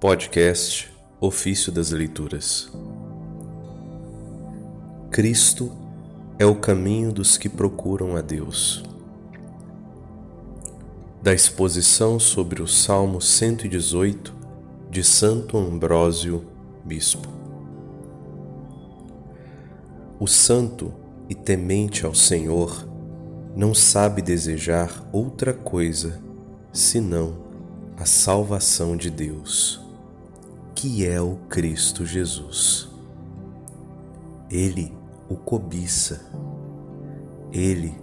Podcast Ofício das Leituras Cristo é o caminho dos que procuram a Deus. Da exposição sobre o Salmo 118 de Santo Ambrósio, Bispo. O santo e temente ao Senhor não sabe desejar outra coisa senão a salvação de Deus que é o Cristo Jesus. Ele o cobiça, ele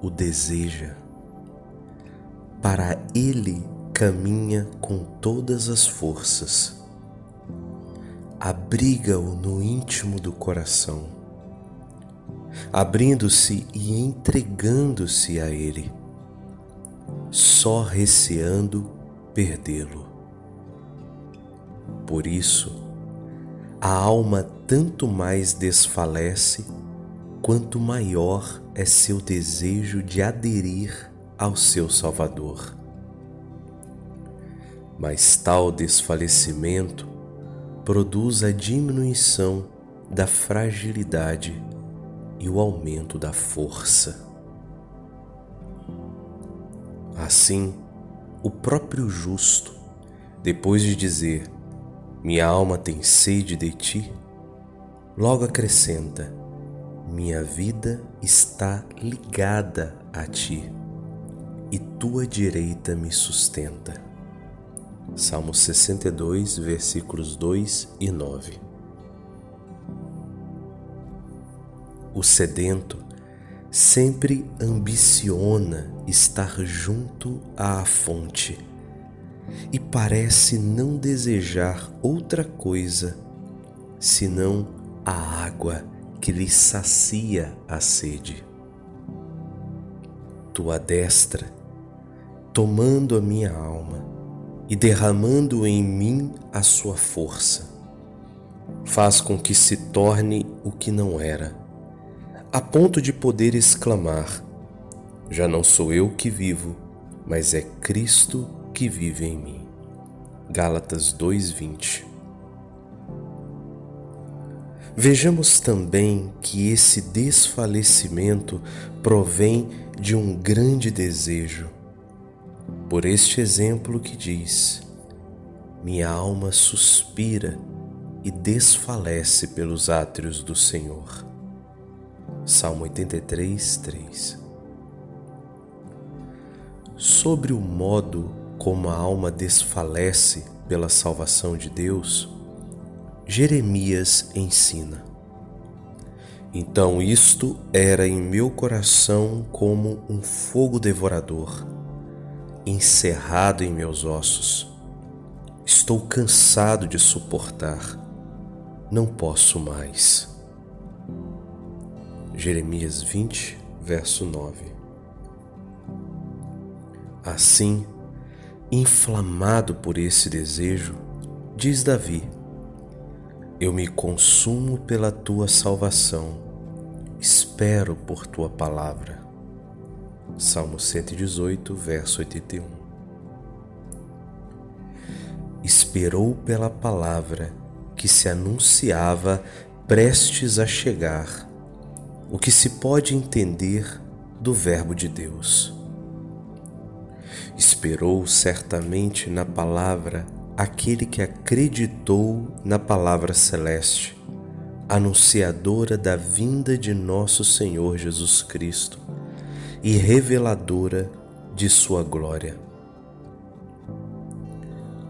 o deseja. Para ele caminha com todas as forças. Abriga-o no íntimo do coração, abrindo-se e entregando-se a ele, só receando perdê-lo. Por isso, a alma tanto mais desfalece quanto maior é seu desejo de aderir ao seu Salvador. Mas tal desfalecimento produz a diminuição da fragilidade e o aumento da força. Assim, o próprio justo, depois de dizer: minha alma tem sede de ti. Logo acrescenta: Minha vida está ligada a ti, e tua direita me sustenta. Salmo 62, versículos 2 e 9. O sedento sempre ambiciona estar junto à fonte e parece não desejar outra coisa senão a água que lhe sacia a sede. Tua destra, tomando a minha alma e derramando em mim a sua força, faz com que se torne o que não era, a ponto de poder exclamar: Já não sou eu que vivo, mas é Cristo que vive em mim. Gálatas 2:20. Vejamos também que esse desfalecimento provém de um grande desejo. Por este exemplo que diz: Minha alma suspira e desfalece pelos átrios do Senhor. Salmo 83, 3. Sobre o modo como a alma desfalece pela salvação de Deus, Jeremias ensina. Então isto era em meu coração como um fogo devorador, encerrado em meus ossos. Estou cansado de suportar, não posso mais. Jeremias 20, verso 9. Assim, Inflamado por esse desejo, diz Davi: Eu me consumo pela tua salvação, espero por tua palavra. Salmo 118, verso 81. Esperou pela palavra que se anunciava prestes a chegar, o que se pode entender do Verbo de Deus Esperou certamente na palavra aquele que acreditou na palavra celeste, anunciadora da vinda de nosso Senhor Jesus Cristo e reveladora de Sua glória.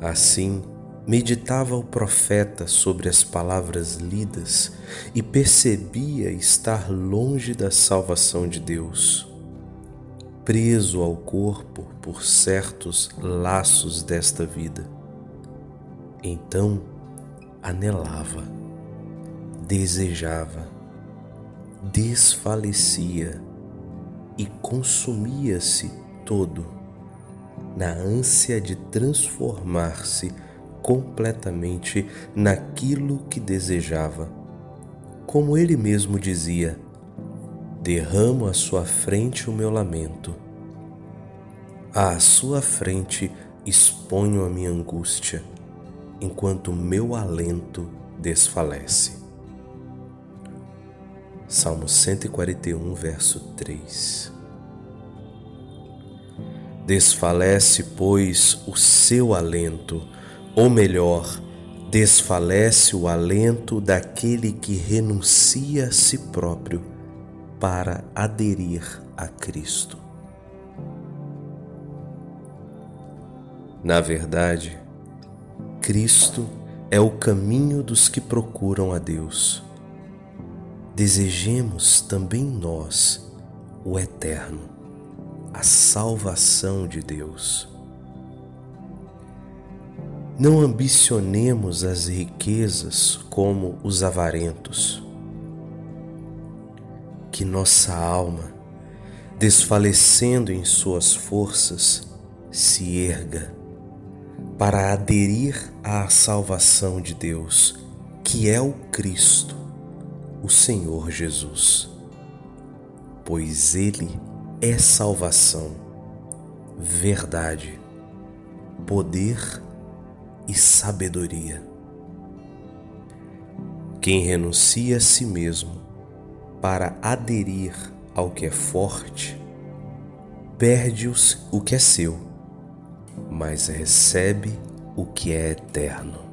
Assim, meditava o profeta sobre as palavras lidas e percebia estar longe da salvação de Deus preso ao corpo por certos laços desta vida. Então anelava, desejava, desfalecia e consumia-se todo na ânsia de transformar-se completamente naquilo que desejava. Como ele mesmo dizia, derramo à sua frente o meu lamento. À sua frente exponho a minha angústia. enquanto meu alento desfalece. Salmo 141, verso 3. Desfalece, pois, o seu alento, ou melhor, desfalece o alento daquele que renuncia a si próprio para aderir a Cristo. Na verdade, Cristo é o caminho dos que procuram a Deus. Desejemos também nós o eterno, a salvação de Deus. Não ambicionemos as riquezas como os avarentos. Que nossa alma, desfalecendo em suas forças, se erga para aderir à salvação de Deus, que é o Cristo, o Senhor Jesus. Pois Ele é salvação, verdade, poder e sabedoria. Quem renuncia a si mesmo para aderir ao que é forte, perde o que é seu, mas recebe o que é eterno.